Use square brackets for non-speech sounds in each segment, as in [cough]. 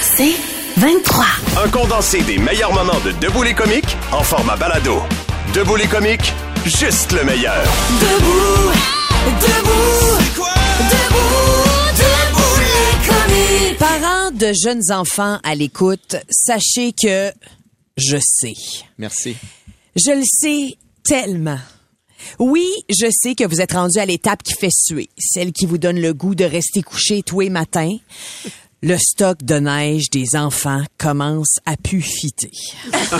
C'est 23. Un condensé des meilleurs moments de Debout les comiques en format balado. Debout les comiques, juste le meilleur. Debout, debout, debout, debout les comiques. Parents de jeunes enfants à l'écoute, sachez que je sais. Merci. Je le sais tellement. Oui, je sais que vous êtes rendu à l'étape qui fait suer, celle qui vous donne le goût de rester couché tous les matins. Le stock de neige des enfants commence à pufiter. [laughs] tellement,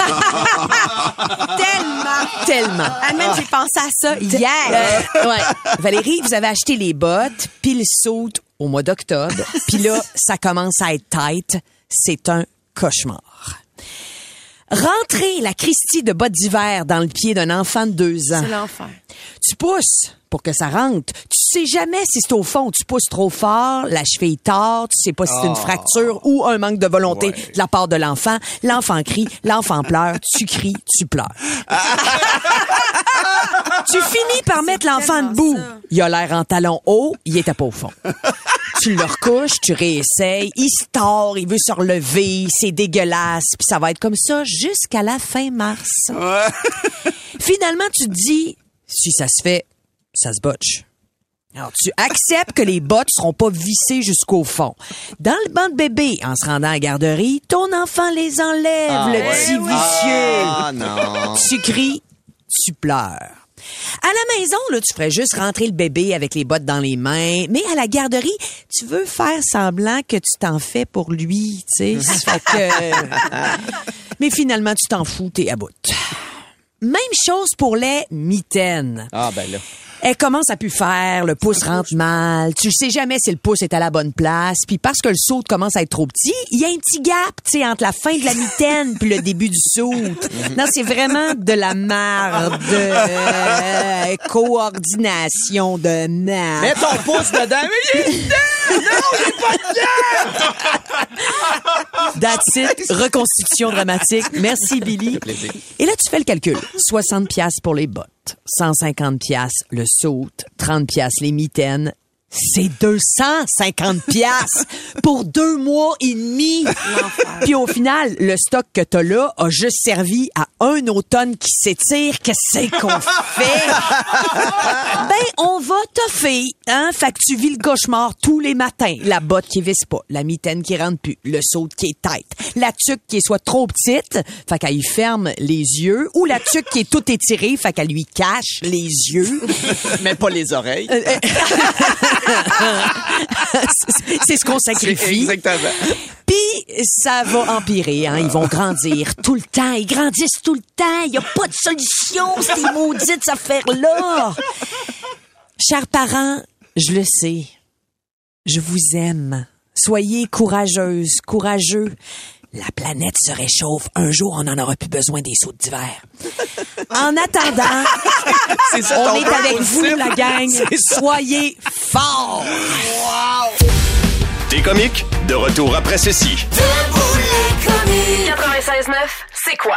tellement. Ah, man, j'ai pensé à ça hier. Euh, ouais. Valérie, vous avez acheté les bottes, puis le saut au mois d'octobre, [laughs] puis là, ça commence à être tight. C'est un cauchemar. Rentrer la Christie de bottes d'hiver dans le pied d'un enfant de deux ans. C'est l'enfer. Tu pousses pour que ça rentre. Tu sais jamais si c'est au fond. Tu pousses trop fort, la cheville tord, tu sais pas si c'est une fracture ou un manque de volonté de la part de l'enfant. L'enfant crie, l'enfant pleure, tu cries, tu pleures. [laughs] tu finis par mettre l'enfant debout. ça. Il a l'air en talon haut, il était pas au fond. Tu le recouches, tu réessayes, il se tord, il veut se relever, c'est dégueulasse, puis ça va être comme ça jusqu'à la fin mars. [laughs] Finalement, tu te dis, si ça se fait, ça se botche. Alors, tu acceptes que les bottes seront pas vissées jusqu'au fond. Dans le banc de bébé, en se rendant à la garderie, ton enfant les enlève, le petit vicieux. Ah non. Tu cries, tu pleures. À la maison, là, tu ferais juste rentrer le bébé avec les bottes dans les mains, mais à la garderie, tu veux faire semblant que tu t'en fais pour lui, tu sais. [laughs] Que... Mais finalement, tu t'en fous, t'es à bout. Même chose pour les mitaines. Ah ben là. Elle commence à plus faire, le pouce rentre mal. Tu sais jamais si le pouce est à la bonne place. Puis parce que le saut commence à être trop petit, il y a un petit gap, tu sais, entre la fin de la mitaine puis le début du saut. Non, c'est vraiment de la marde, de coordination de merde. Mets ton pouce dedans. Mais il est dedans! That's it. Reconstitution dramatique. Merci, Billy. Et là, tu fais le calcul. 60 pièces pour les bottes, 150 pièces le saut, 30 pièces les mitaines. C'est 250 pièces pour deux mois et demi. Puis au final, le stock que t'as là a juste servi à un automne qui s'étire. Qu'est-ce qu'on fait? ben, on va toffer, hein? Fait que tu vis le cauchemar tous les matins. La botte qui visse pas, la mitaine qui rentre plus, le saut qui est tête, la tuque qui est soit trop petite, fait qu'elle y ferme les yeux, ou la tuque qui est toute étirée, fait qu'elle lui cache les yeux. Mais pas les oreilles. [laughs] [laughs] C'est- ce qu'on sacrifie. Exactement. Puis ça va empirer, hein. Ils vont grandir tout le temps. Ils grandissent tout le temps. Il n'y a pas de solution, ces maudites affaires-là. Chers parents, je le sais. Je vous aime. Soyez courageuses, courageux. La planète se réchauffe. Un jour, on n'en aura plus besoin des sauts d'hiver. En attendant, [laughs] C'est ça on est avec vous, la gang. [laughs] Soyez forts. Des comiques, de retour après ceci. Debout les comiques. 96.9, c'est quoi?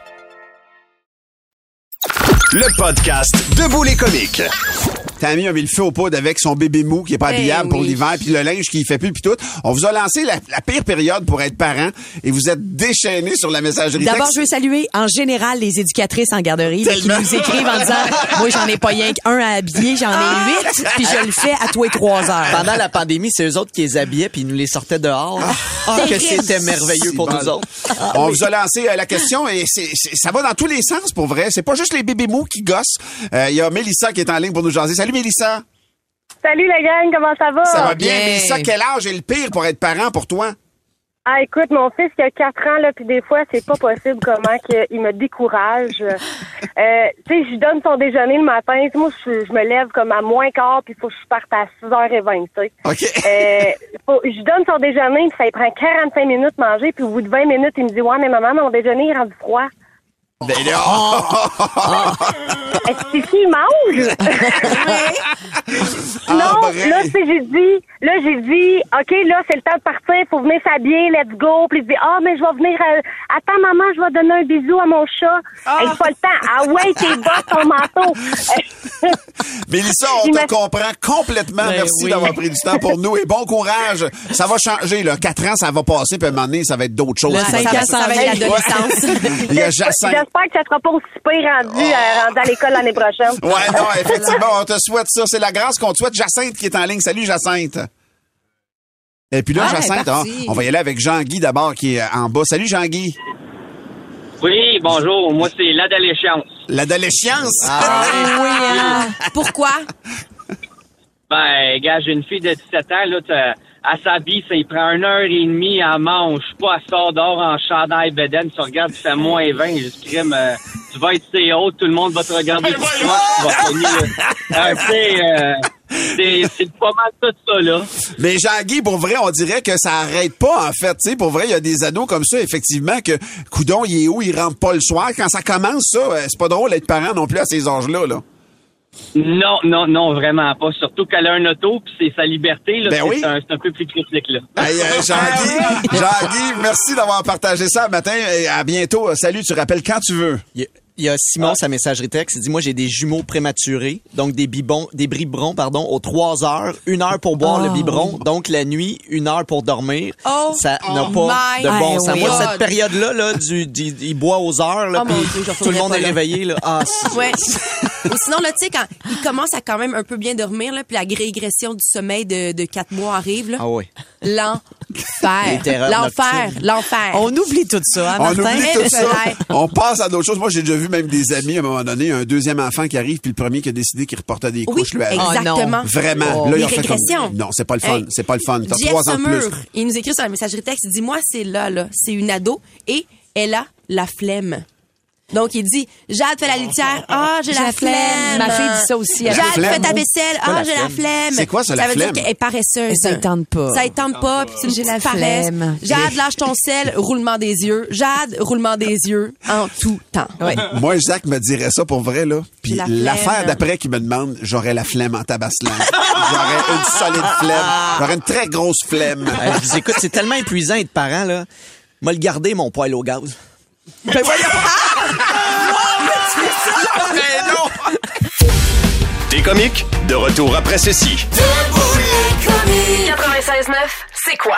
Le podcast Debout les comiques. Tammy a mis le feu au poudre avec son bébé mou qui est pas Ben habillable pour oui. l'hiver, puis le linge qui fait plus, puis tout. On vous a lancé la, la pire période pour être parent et vous êtes déchaînés sur la messagerie D'abord, texte. je veux saluer en général les éducatrices en garderie là, qui nous écrivent en disant [laughs] Moi, j'en ai pas rien qu'un à habiller, j'en ai huit, puis je le fais à toi et trois heures. Pendant la pandémie, c'est eux autres qui les habillaient puis ils nous les sortaient dehors. Ah, que terrible. c'était merveilleux pour nous autres. On vous a lancé euh, la question et c'est, c'est- ça va dans tous les sens pour vrai. C'est pas juste les bébés mous qui gossent. Euh, Il y a Mélissa qui est en ligne pour nous jaser. Salut Mélissa. Salut la gang, comment ça va? Ça va bien. bien. Mélissa, quel âge est le pire pour être parent pour toi? Ah, écoute, mon fils qui a 4 ans, là, puis des fois, c'est pas possible comment qu'il me décourage. Euh, tu sais, je lui donne son déjeuner le matin. Moi, je, je me lève comme à moins quart, puis il faut que je parte à 6h20, tu sais. OK. Euh, faut- je lui donne son déjeuner, puis ça lui prend 45 minutes de manger, puis au bout de 20 minutes, il me dit « Ouais, mais maman, mon déjeuner est rendu froid. Ben là, [laughs] Est-ce qu'il mange? [laughs] Ah, non, vrai. là, j'ai dit, là, j'ai dit, OK, là, c'est le temps de partir, faut venir s'habiller, let's go. Puis il dit, ah, mais je vais venir, euh, attends, maman, je vais donner un bisou à mon chat. Hey, pas le temps. Ah ouais, tes bottes, ton manteau. [laughs] Mélissa, on te comprend complètement. Ben Merci oui. d'avoir pris du temps pour nous et bon courage. Ça va changer, là. Quatre ans, ça va passer, puis à un moment donné, ça va être d'autres choses. Le qui vont cinq se ans passer. s'en Ça va être l'adolescence. Il y a J'espère que ça sera pas aussi pire rendu, euh, rendu à l'école l'année prochaine. [laughs] Ouais, non, effectivement, on te souhaite ça. C'est la grâce qu'on te souhaite. Jacinthe qui est en ligne. Salut, Jacinthe. Et puis là, Ah, Jacinthe, hein, on va y aller avec Jean-Guy d'abord qui est en bas. Salut, Jean-Guy. Oui, bonjour. Moi, c'est l'adolescence. L'adolescence. Ah [laughs] oui, hein. Pourquoi? Ben, gars, j'ai une fille de 17 ans, là, t'as- à s'habille, ça y prend une heure et demie, elle mange pas, elle sort dehors en chandail beden, tu regardes, tu fais moins 20, je crime, euh, tu vas être assez haut, tout le monde va te regarder, tu vas finir, euh, tu sais, euh, c'est c'est pas mal tout ça, là. Mais Jean-Guy, pour vrai, on dirait que ça arrête pas, en fait. Tu sais, pour vrai, il y a des ados comme ça, effectivement, que, coudon, il est où, il rentre pas le soir. Quand ça commence, ça, euh, c'est pas drôle d'être parent non plus à ces âges-là, là. Non, non, non, vraiment pas. Surtout qu'elle a un auto, puis c'est sa liberté, là, Ben c'est oui. un, c'est un peu plus critique, là. Hey, euh, Jean-Guy, Jean-Guy, merci d'avoir partagé ça le matin. Et à bientôt. Salut, tu rappelles quand tu veux. Il y a Simon, sa messagerie texte, il dit, moi, j'ai des jumeaux prématurés, donc des bibons, des biberons, pardon, aux trois heures, une heure pour boire Oh. le biberon, donc la nuit, une heure pour dormir. Oh ça n'a pas de bon sens. Moi, cette période-là, là, du, du- il boit aux heures, là, Oh puis Dieu, tout le monde est là. réveillé, là. Ah, [laughs] Ouais. Ou sinon, là, tu sais, quand il commence à quand même un peu bien dormir, là, puis la régression du sommeil de, de quatre mois arrive, là. ah ouais. L'enfer. L'enfer. L'enfer. On oublie tout ça, hein, On Martin? oublie tout ça. [laughs] Ouais. On passe à d'autres choses. Moi, j'ai déjà vu même des amis, à un moment donné, un deuxième enfant qui arrive, puis le premier qui a décidé qu'il reportait des Oui, couches, lui, avant. exactement. Vraiment. Oh. là, ils ont fait comme... Non, c'est pas le fun. Hey. C'est pas le fun. T'as trois ans plus. Il nous écrit sur la messagerie texte, il dit, moi, c'est là, là. C'est une ado et elle a la flemme. Donc, il dit, Jade fait la litière. Ah, j'ai la, flemme. Ma fille dit ça aussi. Jade fait ta vaisselle. Ah, la j'ai la flemme? C'est quoi, ça, la veut flemme? dire qu'elle est paresseuse. Ça ne tente pas. Ça ne tente pas. puis c'est une J'ai la flemme. Jade, lâche ton sel, roulement des yeux. Jade, roulement des yeux en tout temps. Ouais. Moi, Jacques me dirait ça pour vrai, là. Puis la l'affaire d'après qui me demande, j'aurais la flemme en tabasselant. j'aurais une solide flemme. J'aurais une très grosse flemme. Euh, je dis, écoute, c'est tellement épuisant être parent, là. M'a le garder, mon poêle au gaz. T'es comique? De retour après ceci. 96.9, c'est quoi?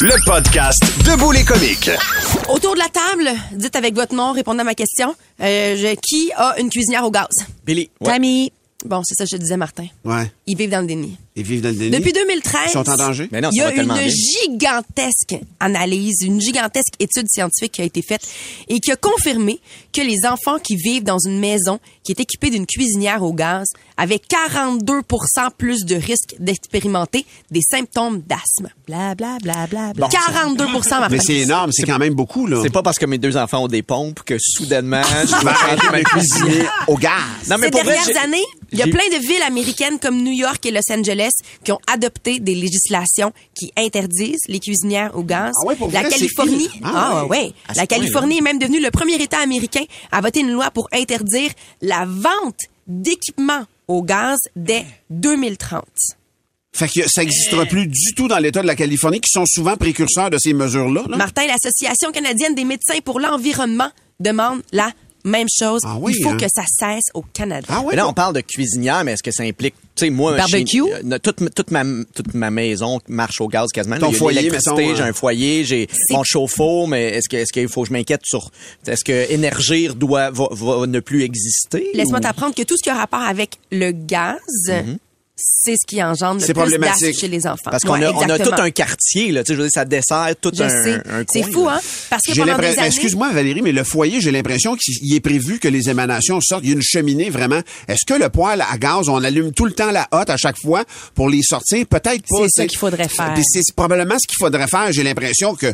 Le podcast Debout les comiques. Autour de la table, dites avec votre nom, répondez à ma question. Euh, je- qui a une cuisinière au gaz? Billy. Tammy. Bon, c'est ça que je disais, Martin. Ouais. Ils vivent dans le déni. Ils vivent dans le déni. Depuis 2013, Ils sont en danger? Mais non, il y ça a va tellement une bien. gigantesque analyse, une gigantesque étude scientifique qui a été faite et qui a confirmé que les enfants qui vivent dans une maison qui est équipée d'une cuisinière au gaz avaient 42 plus de risque d'expérimenter des symptômes d'asthme. Bla, bla, bla, bla, bla. Bon, 42 ma Mais c'est énorme, c'est quand même beaucoup, là. C'est pas parce que mes deux enfants ont des pompes que soudainement [laughs] je vais vais changer arrêter ma cuisine. au gaz. Non, mais Ces pour dernières années, il y a plein de villes américaines comme New York et Los Angeles qui ont adopté des législations qui interdisent les cuisinières au gaz. Ah ouais, pour la vrai, Californie, Ah ah, ouais. la. Californie est même devenue le premier État américain à voter une loi pour interdire la vente d'équipements au gaz dès 2030. Fait que ça n'existera plus du tout dans l'État de la Californie, qui sont souvent précurseurs de ces mesures-là. là. Martin, l'Association canadienne des médecins pour l'environnement demande la même chose. Ah oui, Il faut hein? que ça cesse au Canada. Ah? Mais là, on parle de cuisinière, mais est-ce que ça implique, tu sais, moi, Barbecue? chez- euh, toute, toute, ma, toute ma maison marche au gaz quasiment. Ton foyer, l'électricité, j'ai euh, un foyer, j'ai mon chauffe-eau, mais est-ce que, est-ce qu'il faut que je m'inquiète sur, est-ce que énergir doit, va, va ne plus exister? Laisse-moi ou- t'apprendre que tout ce qui a rapport avec le gaz, c'est ce qui engendre le plus chez les enfants. Parce qu'on Ouais, a, on a tout un quartier, là, tu sais, je veux dire, ça dessert tout Je un, sais. un C'est fou, hein? Parce que pendant des années... excuse-moi Valérie, mais le foyer, j'ai l'impression qu'il est prévu que les émanations sortent. Il y a une cheminée vraiment. Est-ce que le poêle à gaz, on allume tout le temps la hotte à chaque fois pour les sortir? Peut-être pas. C'est ça qu'il faudrait faire. C'est probablement ce qu'il faudrait faire. J'ai l'impression que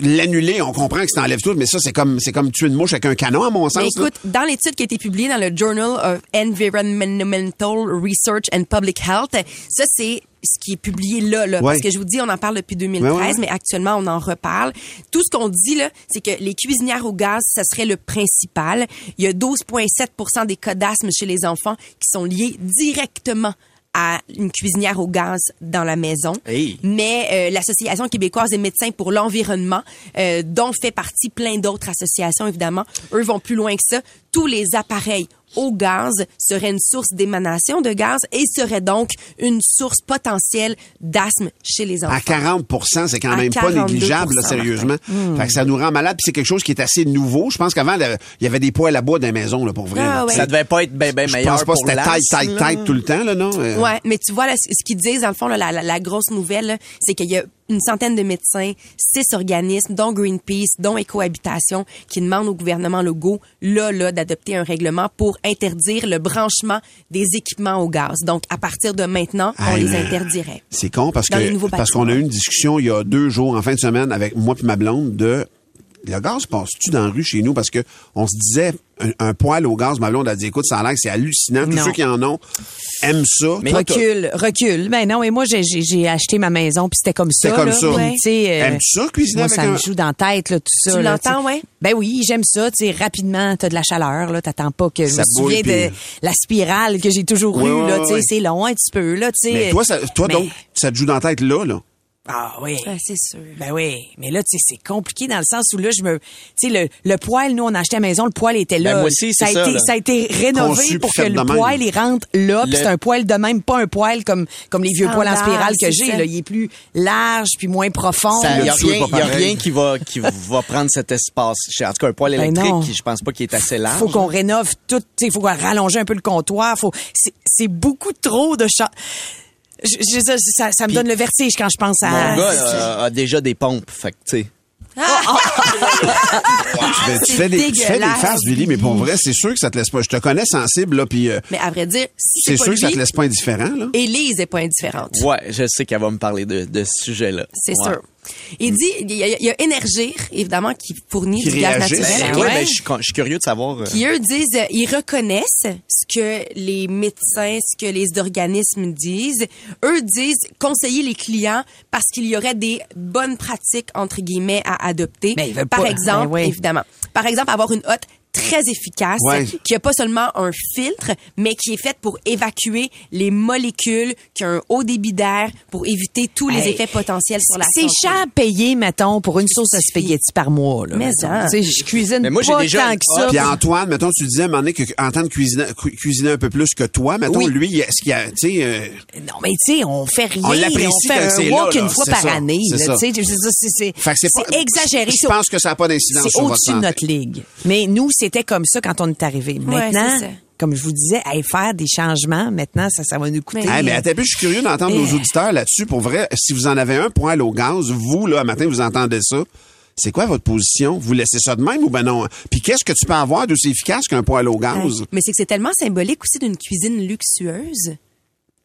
l'annuler, on comprend que ça enlève tout, mais ça, c'est comme, c'est comme tuer une mouche avec un canon, à mon sens. Mais là. écoute, dans l'étude qui a été publiée dans le Journal of Environmental Research and Public Health, ça c'est ce qui est publié là, là Ouais. parce que je vous dis, on en parle depuis 2013, Ouais, ouais. mais actuellement on en reparle. Tout ce qu'on dit là, c'est que les cuisinières au gaz, ça serait le principal. Il y a 12,7% des cas d'asthme chez les enfants qui sont liés directement à une cuisinière au gaz dans la maison. Hey. Mais euh, l'Association québécoise des médecins pour l'environnement, euh, dont fait partie plein d'autres associations, évidemment, eux vont plus loin que ça. Tous les appareils au gaz seraient une source d'émanation de gaz et seraient donc une source potentielle d'asthme chez les enfants. À 40% c'est quand même pas 42 négligeable, là, sérieusement. Fait que ça nous rend malade, puis c'est quelque chose qui est assez nouveau. Je pense qu'avant, il y avait des poêles à bois dans les maisons, là, pour vrai. Ah là. ouais. Ça devait pas être bien, bien Je meilleur pense pas que c'était tight, tight, tight tout le temps, là, non? Euh, Ouais, mais tu vois, là, ce qu'ils disent, dans le fond, là, la, la- la grosse nouvelle, là, c'est qu'il y a une centaine de médecins, six organismes, dont Greenpeace, dont Écohabitation, qui demandent au gouvernement Legault, là, là, d'adopter un règlement pour interdire le branchement des équipements au gaz. Donc, à partir de maintenant, on Hey, les interdirait. C'est con parce que parce qu'on a eu une discussion il y a deux jours en fin de semaine avec moi puis ma blonde de le gaz passe-tu dans la rue chez nous? Parce que on se disait un, un poêle au gaz ma blonde a dit écoute ça a l'air que c'est hallucinant tous ceux qui en ont aiment ça Mais Toi, recule, recule. Ben non, et moi j'ai acheté ma maison puis c'était comme ça. C'était comme là. ça. Sais, euh, Aimes-tu ça, cuisiner Moi, avec ça un- me joue dans la tête là, tout ça. Tu l'entends, ouais? Ben oui, j'aime ça. Tu sais, rapidement, t'as de la chaleur là, t'attends pas que je Ça me souviens de la spirale que j'ai toujours Ouais, eue ouais, là. Tu sais, ouais. c'est long un petit peu là. Tu sais. mais toi ça, toi Mais- donc ça te joue dans la tête là là? Ah oui. Ouais, c'est sûr. Ben oui, mais là, tu sais, c'est compliqué dans le sens où là, je me, tu sais, le, le poêle, nous, on a acheté à la maison, le poêle était là. Ben, moi aussi, ça a ça, été, là. ça a été rénové Conçu pour que le poêle, il rentre là, puis Le- c'est un poêle de même, pas un poêle comme, comme les vieux poêles en spirale que j'ai, là. Il est plus large puis moins profond. Il n'y a, rien, pas y a pareil. rien qui va, qui va prendre cet espace. En tout cas, un poêle Ben électrique, non. je pense pas qu'il est assez large. faut qu'on rénove tout, tu sais, il faut qu'on rallonger un peu le comptoir, faut, c'est, c'est beaucoup trop de cha- je, je- ça, ça, ça me donne le vertige quand je pense à. Mon gars là, a déjà des pompes, fait que, tu sais. Ben, tu, c'est fais des, tu fais des dégueulasse. faces Billy mais pour vrai c'est sûr que ça te laisse pas je te connais sensible là puis euh, Mais à vrai dire, si c'est sûr que ça te laisse pas indifférent là Élise est pas indifférente. Ouais, je sais qu'elle va me parler de, de ce sujet-là. C'est Ouais. sûr. Il dit, il y, a, il y a Énergir, évidemment, qui fournit Qui du gaz naturel. Ouais, Ouais. ben, je, suis con- je suis curieux de savoir. euh, qui eux disent, euh, ils reconnaissent ce que les médecins, ce que les organismes disent. Eux disent conseiller les clients parce qu'il y aurait des bonnes pratiques entre guillemets à adopter. Mais ils veulent Par pas- exemple, Ben oui. évidemment, par exemple avoir une hotte très efficace Ouais. qui a pas seulement un filtre mais qui est faite pour évacuer les molécules qui a un haut débit d'air pour éviter tous les Hey, effets potentiels sur la C'est santé. cher payé, mettons, pour une sauce à spaghetti par mois. Là, Mais ça. Tu sais, je cuisine Mais moi, j'ai pas déjà- tant que ça. Puis Antoine, mettons, tu disais à un moment donné que Antoine cuisinait, cu- cuisinait un peu plus que toi. Mettons, Oui. lui, est-ce qu'il y a, tu sais, euh, Non, mais tu sais, on fait rien. On l'apprécie fait un c'est walk là, là. une fois C'est par ça, année. c'est c'est- c'est fait c'est exagéré. Je C'est- pense que ça n'a pas d'incidence C'est sur au-dessus de notre ligue. Mais nous, c'était comme ça quand on est arrivé. Maintenant, comme je vous disais, à faire des changements, maintenant, ça, ça va nous coûter. Hey, mais attends, je suis curieux d'entendre nos auditeurs là-dessus. Pour vrai, si vous en avez un poêle au gaz, vous, là, un matin, vous entendez ça. C'est quoi votre position? Vous laissez ça de même ou ben non? Puis qu'est-ce que tu peux avoir d'aussi efficace qu'un poêle au gaz? Mais c'est que c'est tellement symbolique aussi d'une cuisine luxueuse.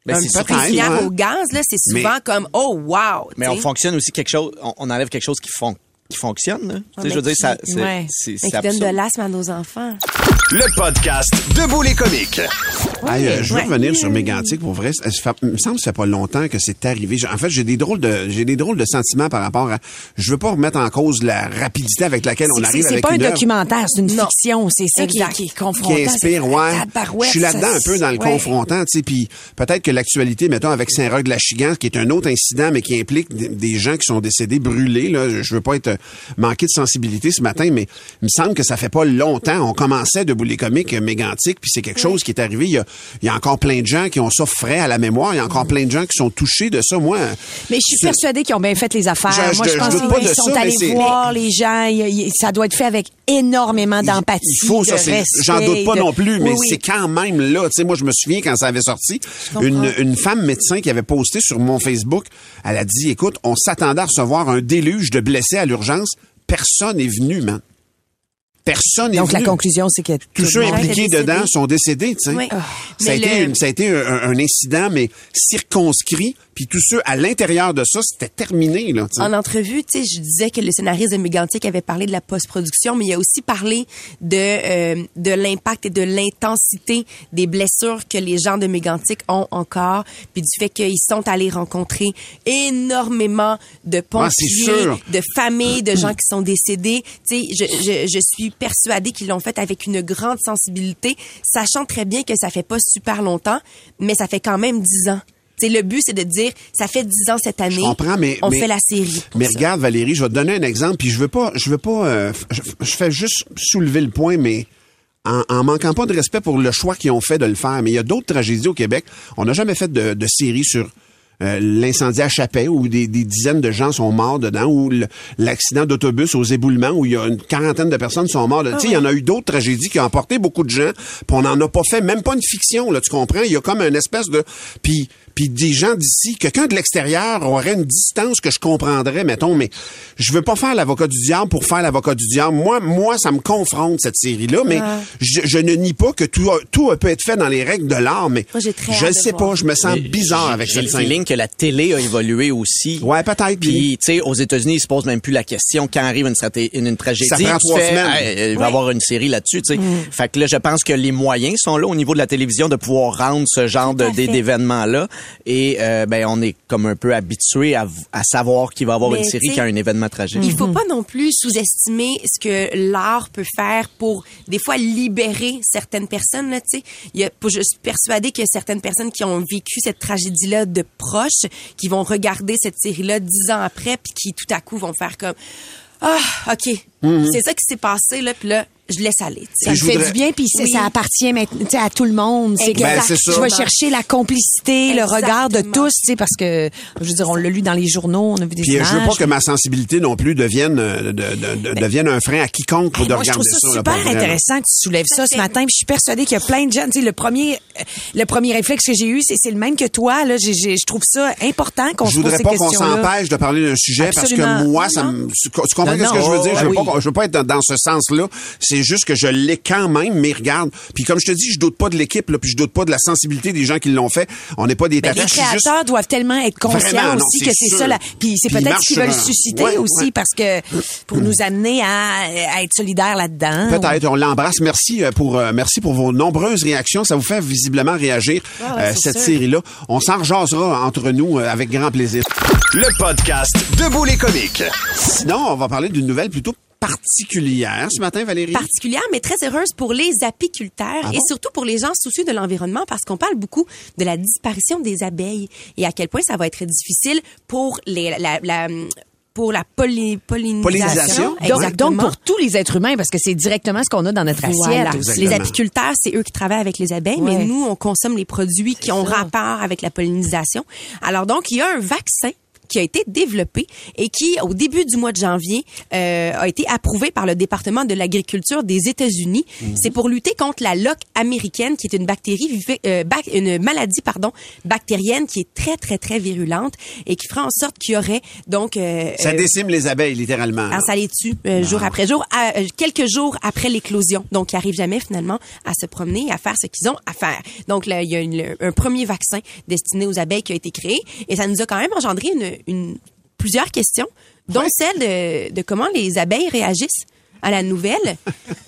Ben, un c'est ouais. au gaz, là, c'est souvent Mais- comme, oh, wow. Mais on fonctionne aussi quelque chose, on, on enlève quelque chose qui, fon- qui fonctionne. Là. Tu sais, je veux dire, ça, c'est, Ouais. c'est, Mais c'est qui donne de l'asthme à nos enfants. Le podcast Debout les comiques. Euh, je veux ouais. revenir sur Mégantic pour vrai. Ça fait- il me semble que ça fait pas longtemps que c'est arrivé. En fait, j'ai des drôles de j'ai des drôles de sentiments par rapport à. Je veux pas remettre en cause la rapidité avec laquelle on arrive C'est c'est avec pas un documentaire, c'est une Non. fiction. C'est ça qui, est confrontant. qui inspire, ouais. Je suis là-dedans un peu dans le ouais. confrontant, tu sais, puis peut-être que l'actualité, mettons, avec Saint-Roch-de-la-Chigan, qui est un autre incident, mais qui implique des- des gens qui sont décédés brûlés, là, je veux pas être manqué de sensibilité ce matin, mais il me semble que ça fait pas longtemps, on commençait de les comiques mégantiques, puis c'est quelque chose qui est arrivé, il y, a, il y a encore plein de gens qui ont ça frais à la mémoire, il y a encore plein de gens qui sont touchés de ça, moi. Mais je suis persuadée qu'ils ont bien fait les affaires. Je- Moi, je je pense qu'ils sont ça, allés voir les gens. Il- il- ça doit être fait avec énormément d'empathie. Il faut ça, j'en doute pas de- non plus, mais Oui, oui. c'est quand même là. Tu sais, moi, je me souviens quand ça avait sorti, une, une femme médecin qui avait posté sur mon Facebook, elle a dit, écoute, on s'attendait à recevoir un déluge de blessés à l'urgence. Personne n'est venu, man. Personne n'est Donc, venu. la conclusion, c'est que Tous ceux impliqués dedans sont décédés, tu sais. Oui. Ça, a été, le- une- ça a été un, un incident, mais circonscrit. Puis tous ceux à l'intérieur de ça, c'était terminé, là. En entrevue, tu sais, je disais que le scénariste de Mégantic avait parlé de la post-production, mais il a aussi parlé de euh, de l'impact et de l'intensité des blessures que les gens de Mégantic ont encore, puis du fait qu'ils sont allés rencontrer énormément de c'est pompiers, de familles, de gens qui sont décédés. Tu sais, je, je, je suis persuadée qu'ils l'ont fait avec une grande sensibilité, sachant très bien que ça fait pas super longtemps, mais ça fait quand même dix ans. Le but, c'est de dire, ça fait dix ans cette année. Je comprends, mais on mais- fait la série. Mais ça. regarde, Valérie, je vais te donner un exemple, puis je veux pas, je veux pas, euh, je, je fais juste soulever le point, mais en, en manquant pas de respect pour le choix qu'ils ont fait de le faire. Mais il y a d'autres tragédies au Québec. On n'a jamais fait de, de série sur euh, l'incendie à Chapet où des, des dizaines de gens sont morts dedans, ou l'accident d'autobus aux éboulements où il y a une quarantaine de personnes sont mortes. Ah tu sais, il y en a eu d'autres tragédies qui ont emporté beaucoup de gens, puis on n'en a pas fait, même pas une fiction, là, tu comprends? Il y a comme une espèce de... Puis puis des gens d'ici, quelqu'un de l'extérieur aurait une distance que je comprendrais, mettons, mais je veux pas faire l'avocat du diable pour faire l'avocat du diable. Moi, moi, ça me confronte cette série-là, mais Ah. je, je ne nie pas que tout, a- tout peut être fait dans les règles de l'art, mais Moi, j'ai je le de sais voir. pas, je me sens Mais bizarre j'ai- avec J'ai cette le scène. feeling que la télé a évolué aussi. Ouais, peut-être. Puis, tu sais, aux États-Unis, ils se posent même plus la question quand arrive une, straté- une, une tragédie. Ça prend trois fais, semaines. Hey, il va y Ouais. avoir une série là-dessus, tu sais. Mm. Fait que là, je pense que les moyens sont là au niveau de la télévision de pouvoir rendre ce genre d'événements-là. Et euh, ben, on est comme un peu habitué à, à savoir qu'il va y avoir Mais, une série qui a un événement tragique. Il faut pas non plus sous-estimer ce que l'art peut faire pour des fois libérer certaines personnes là, tu sais. Il y a je suis persuadée qu'il y a certaines personnes qui ont vécu cette tragédie là de proches qui vont regarder cette série là dix ans après puis qui tout à coup vont faire comme ah, OK. Mhm. C'est ça qui s'est passé là puis là je laisse aller. Ça me je fait voudrais- du bien, puis Oui. ça appartient maintenant, tu sais, à tout le monde. C'est que Ben, ça. je vais chercher la complicité, le regard de tous, tu sais, parce que, je veux dire, on l'a lu dans les journaux, on a vu des Puis euh, images. je veux pas que ma sensibilité non plus devienne, euh, de, de- de- devienne un frein à quiconque pour de moi, je regarder trouve ça, ça. là, super pour vrai, là. intéressant que tu soulèves ça ce matin. Puis je suis persuadée qu'il y a plein de gens. Tu sais, le premier, euh, le premier réflexe que j'ai eu, c'est c'est le même que toi. Là, je trouve ça important qu'on Je se pose voudrais ces pas qu'on s'empêche de parler d'un sujet Absolument. parce que moi, Non, ça me, tu comprends Non, ce que je veux dire? Je veux, oui. pas, je veux pas être dans, dans ce sens-là. C'est juste que je l'ai quand même, mais regarde. Puis comme je te dis, je doute pas de l'équipe, là, puis je doute pas de la sensibilité des gens qui l'ont fait. On n'est pas des Ben, les juste- créateurs doivent tellement être conscients Vraiment, non, aussi que c'est ça. Là. Puis c'est peut-être ce qu'ils veulent susciter Ouais, aussi ouais. parce que pour nous amener à, à être solidaires là-dedans. Peut-être, on l'embrasse. Merci euh, pour euh, merci pour vos nombreuses réactions. Ça vous fait visiblement réagir Ah ouais, euh, cette sûr. série-là. On s'en rejasera entre nous euh, avec grand plaisir. Le podcast Debout les comiques. Sinon, on va parler d'une nouvelle plutôt particulière ce matin, Valérie? particulière, mais très heureuse pour les apiculteurs Ah et surtout pour les gens soucieux de l'environnement parce qu'on parle beaucoup de la disparition des abeilles et à quel point ça va être difficile pour les, la, la- pour la poly- pollinisation. Pollinisation. Donc, Exactement. donc, pour tous les êtres humains, parce que c'est directement ce qu'on a dans notre Voilà. assiette. Exactement. Les apiculteurs, c'est eux qui travaillent avec les abeilles, Ouais. mais nous, on consomme les produits qui ont ça. rapport avec la pollinisation. Alors donc, il y a un vaccin qui a été développé et qui, au début du mois de janvier, euh, a été approuvé par le département de l'agriculture des États-Unis. C'est pour lutter contre la loque américaine, qui est une bactérie, euh, bac- une maladie, pardon, bactérienne qui est très très très virulente et qui fera en sorte qu'il y aurait donc euh, Ça euh, décime les abeilles, littéralement. ah, ça les tue euh, jour après jour, à- euh, quelques jours après l'éclosion. Donc, ils arrivent jamais finalement à se promener à faire ce qu'ils ont à faire. Donc, là, il y a une- un premier vaccin destiné aux abeilles qui a été créé et ça nous a quand même engendré une, une- plusieurs questions, dont celle de, de comment les abeilles réagissent à la nouvelle.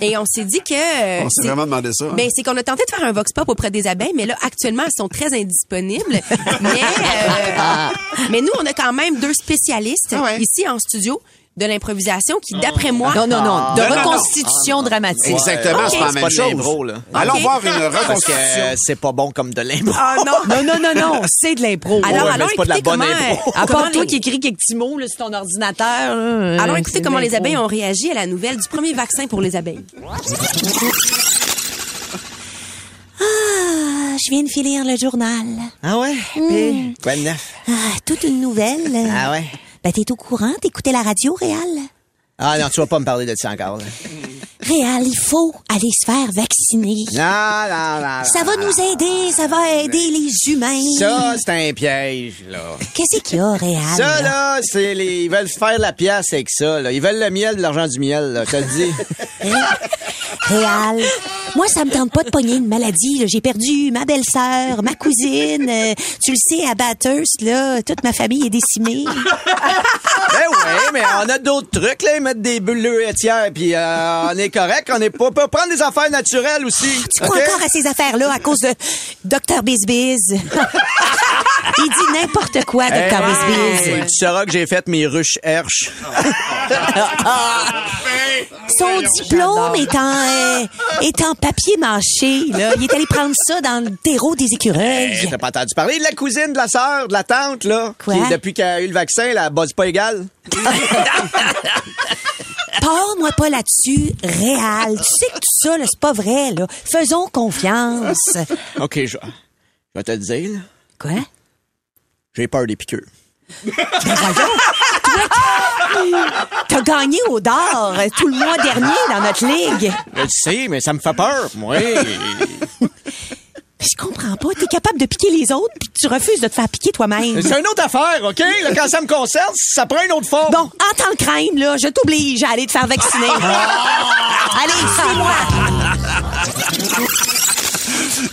et on s'est dit que... euh, On s'est vraiment demandé ça. hein? ben, c'est qu'on a tenté de faire un vox pop auprès des abeilles, mais là, actuellement, elles sont très indisponibles. [laughs] mais, euh, mais nous, on a quand même deux spécialistes Ah ici en studio de l'improvisation qui, d'après moi... Non, non, non. De Non, non, non. reconstitution dramatique. Exactement, Ok. c'est pas la même chose. l'impro, là. Allons voir une Parce que reconstitution. euh, [laughs] c'est pas bon comme de l'impro. Ah non! [laughs] Non, non, non, non, c'est de l'impro. Alors, Ouais, mais allons c'est pas de la écouter bonne comment... impro. À comment part toi les- qui écris quelques petits mots là, sur ton ordinateur. là, euh, c'est de comment les l'impro. abeilles ont réagi à la nouvelle du premier vaccin pour les abeilles. Ah, je viens de finir le journal. Ah ouais? Puis, quoi de neuf? Ah, toute une nouvelle. Ah ouais? Ben, t'es au courant? T'écoutais la radio, Réal? Ah non, tu vas pas me parler de ça encore. là. Réal, il faut aller se faire vacciner. Non, non, non. Ça va nous aider, ça va aider les humains. Ça, c'est un piège, là. Qu'est-ce qu'il y a, Réal? Ça, là, c'est les... Ils veulent faire la pièce avec ça, là. Ils veulent le miel, de l'argent du miel, là. Je te le dis. [laughs] Réal, moi, ça me tente pas de pogner une maladie. J'ai perdu ma belle-sœur, ma cousine. euh, tu le sais, à Bathurst, là, toute ma famille est décimée. ben [laughs] ouais, mais on a d'autres trucs, là. Mettre des bulles laitières, puis euh, on est correct. On est pas... On peut prendre des affaires naturelles aussi. Tu crois encore à ces affaires-là à cause de Dr. Bizbiz? [laughs] Il dit n'importe quoi, Dr. Bizbiz. Tu sauras que j'ai fait mes ruches herches. [laughs] Son diplôme est en, euh, est en papier mâché, là. Il est allé prendre ça dans le terreau des écureuils. T'as pas entendu parler de la cousine, de la sœur, de la tante, là? Quoi? Qui, depuis qu'elle a eu le vaccin, la bosse pas égale? [laughs] Pars-moi pas là-dessus, réal. Tu sais que tout ça, c'est pas vrai, là. Faisons confiance. [laughs] OK, je, je vais te le dire, là. Quoi? J'ai peur des piqûres. [laughs] T'as gagné au d'or euh, tout le mois dernier dans notre ligue. Je le sais, mais ça me fait peur. Oui. Je comprends pas. T'es capable de piquer les autres, puis tu refuses de te faire piquer toi-même. C'est une autre affaire, OK? Là, quand ça me concerne, ça prend une autre forme. Bon, en tant que reine, là, je t'oblige à aller te faire vacciner. [laughs] Allez, suis-moi.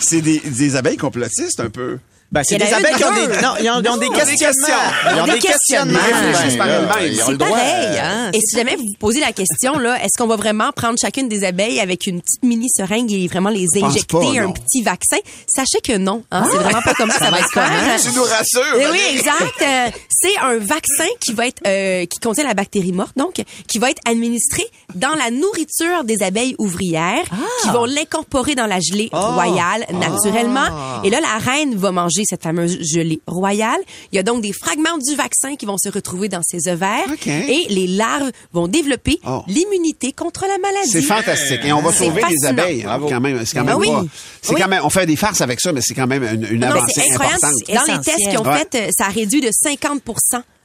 C'est des, des abeilles complotistes, un peu. Ben, c'est Il y en des abeilles qui ont des, non, ils ont, ils ont des questionnements. Ils ont des questionnements. Ils réfléchissent par elles-mêmes. ils ont C'est le droit. pareil, hein? Et si jamais vous vous posez la question, là, est-ce qu'on va vraiment prendre chacune des abeilles avec une petite mini seringue et vraiment les injecter pas, un non. petit vaccin? Sachez que non. Hein, c'est vraiment pas comme ça, ça va se faire. Tu nous rassures. Eh oui, exact. Euh, c'est un vaccin qui va être euh, qui contient la bactérie morte, donc qui va être administré dans la nourriture des abeilles ouvrières, qui vont l'incorporer dans la gelée royale naturellement. Et là, la reine va manger cette fameuse gelée royale. Il y a donc des fragments du vaccin qui vont se retrouver dans ses ovaires, OK. et les larves vont développer Oh. l'immunité contre la maladie. C'est fantastique. Et on va sauver les abeilles. hein, quand même. C'est quand même Ah oui. pas- C'est Oui. quand même, on fait des farces avec ça, mais c'est quand même une, une Non, mais avancée c'est incroyable. importante. Dans les tests qu'ils ont Ouais. fait, euh, ça a réduit de 50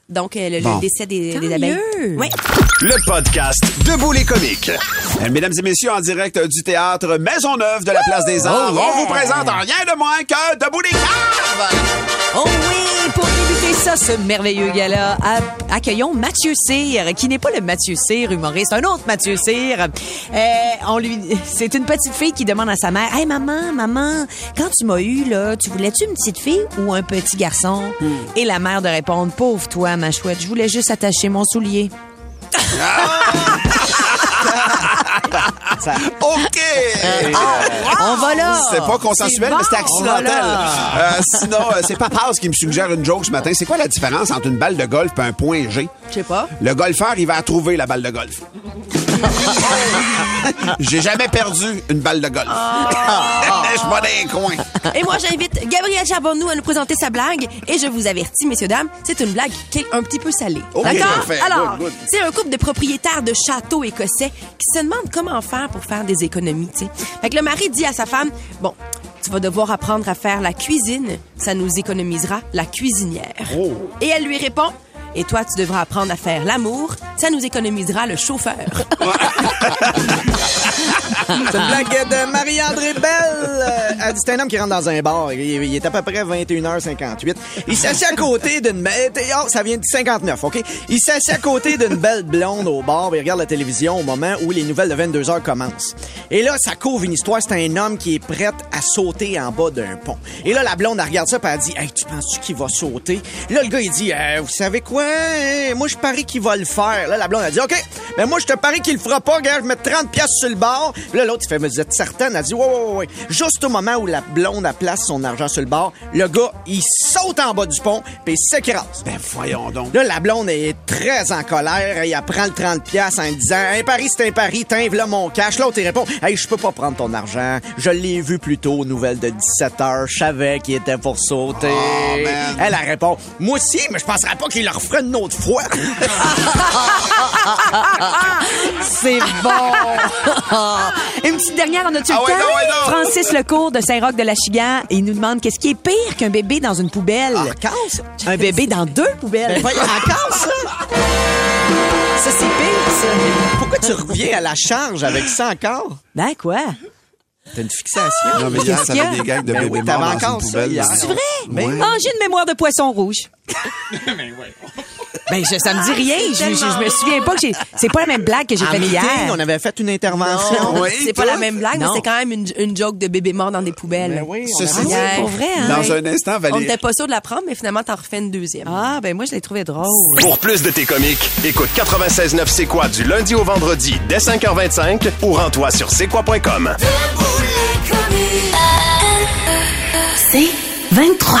donc euh, le, décès des, abeilles. Oui. Le podcast Debout les comiques. Euh, Mesdames et messieurs, en direct du théâtre Maisonneuve de la Place des Arts, Oh, yeah. on vous présente rien de moins que Debout les caves! Oh oui, pour débuter ça, ce merveilleux gala, accueillons Mathieu Cyr, qui n'est pas le Mathieu Cyr humoriste, un autre Mathieu Cyr. Euh, on lui, c'est une petite fille qui demande à sa mère, hey maman, maman, quand tu m'as eu là, tu voulais-tu une petite fille ou un petit garçon? Et la mère de répondre, pauvre toi, ma chouette, je voulais juste attacher mon soulier. [laughs] OK! On va là. C'est pas consensuel, mais c'est accidentel. Euh, sinon, euh, c'est Papas qui me suggère une joke ce matin. C'est quoi la différence entre une balle de golf et un point G? Je sais pas. Le golfeur, il va trouver la balle de golf. [laughs] J'ai jamais perdu une balle de golf. [laughs] Je les coins. Et moi, j'invite Gabriel Charbonneau à nous présenter sa blague. Et je vous avertis, messieurs, dames, c'est une blague qui est un petit peu salée. D'accord? Alors, c'est un couple de propriétaires de châteaux écossais qui se demandent comment faire pour faire des économies, tu sais. Fait que le mari dit à sa femme, bon, tu vas devoir apprendre à faire la cuisine. Ça nous économisera la cuisinière. Oh. Et elle lui répond, Et toi, tu devras apprendre à faire l'amour. Ça nous économisera le chauffeur. [laughs] C'est une blague de Marie-André Belle. Euh, Elle dit, c'est un homme qui rentre dans un bar. Il, est à peu près 21h58. Il s'assied à côté d'une belle... Oh, ça vient de 59, OK? Il s'assied à côté d'une belle blonde au bar il regarde la télévision au moment où les nouvelles de 22h commencent. Et là, ça couvre une histoire. C'est un homme qui est prêt à sauter en bas d'un pont. Et là, la blonde, elle regarde ça et elle dit, hey, tu penses-tu qu'il va sauter? Là, le gars, il dit, Euh, vous savez quoi? Hein, Moi, je parie qu'il va le faire. Là, la blonde, a dit, OK, mais moi, je te parie qu'il le fera pas. Regarde, je mets 30 pièces sur le bord. Puis là, l'autre, il fait, mais vous êtes certaine? Elle dit, ouais, ouais, ouais, ouais. Juste au moment où la blonde, elle place son argent sur le bord, le gars, il saute en bas du pont puis il s'écrase. Ben, voyons donc. Là, la blonde est très en colère. Elle prend le 30 pièces en disant, un pari, c'est un pari, t'inves là mon cash. L'autre, il répond, hey, je peux pas prendre ton argent. Je l'ai vu plus tôt, nouvelle de 17 heures. Je savais qu'il était pour sauter. elle, elle répond, moi aussi, mais je penserais pas qu'il le une autre fois. [laughs] C'est bon! Une petite dernière, on a-tu le Ah ouais, temps? non, ouais, non. Francis Lecourt de Saint-Roch de la Chigan, il nous demande qu'est-ce qui est pire qu'un bébé dans une poubelle? Un bébé dans deux poubelles. Ben, encore ça? Ça, c'est pire, ça. Pourquoi tu reviens à la charge avec ça encore? Ben, quoi? T'as une fixation? Non, mais hier, ça qu'il y a? avait des gags de Ben bébé oui, t'avais mort dans une poubelle. C'est vrai? Ouais. Ah, j'ai une mémoire de poisson rouge. [laughs] Ben, je, ça me dit rien. Je, je, je me souviens pas que j'ai. C'est pas la même blague que j'ai faite hier. on avait fait une intervention. Non, c'est pas la même blague, Non. mais c'est quand même une, une joke de bébé mort dans des poubelles. Ben oui, on Ceci dit. Pour vrai, hein? Dans un instant, On Valérie. n'était pas sûr de la prendre, mais finalement, t'en refais une deuxième. Ah, ben moi, je l'ai trouvé drôle. Pour plus de tes comiques, écoute 96.9 C'est quoi du lundi au vendredi dès 5h25 ou rends-toi sur c'est quoi.com. C'est 23.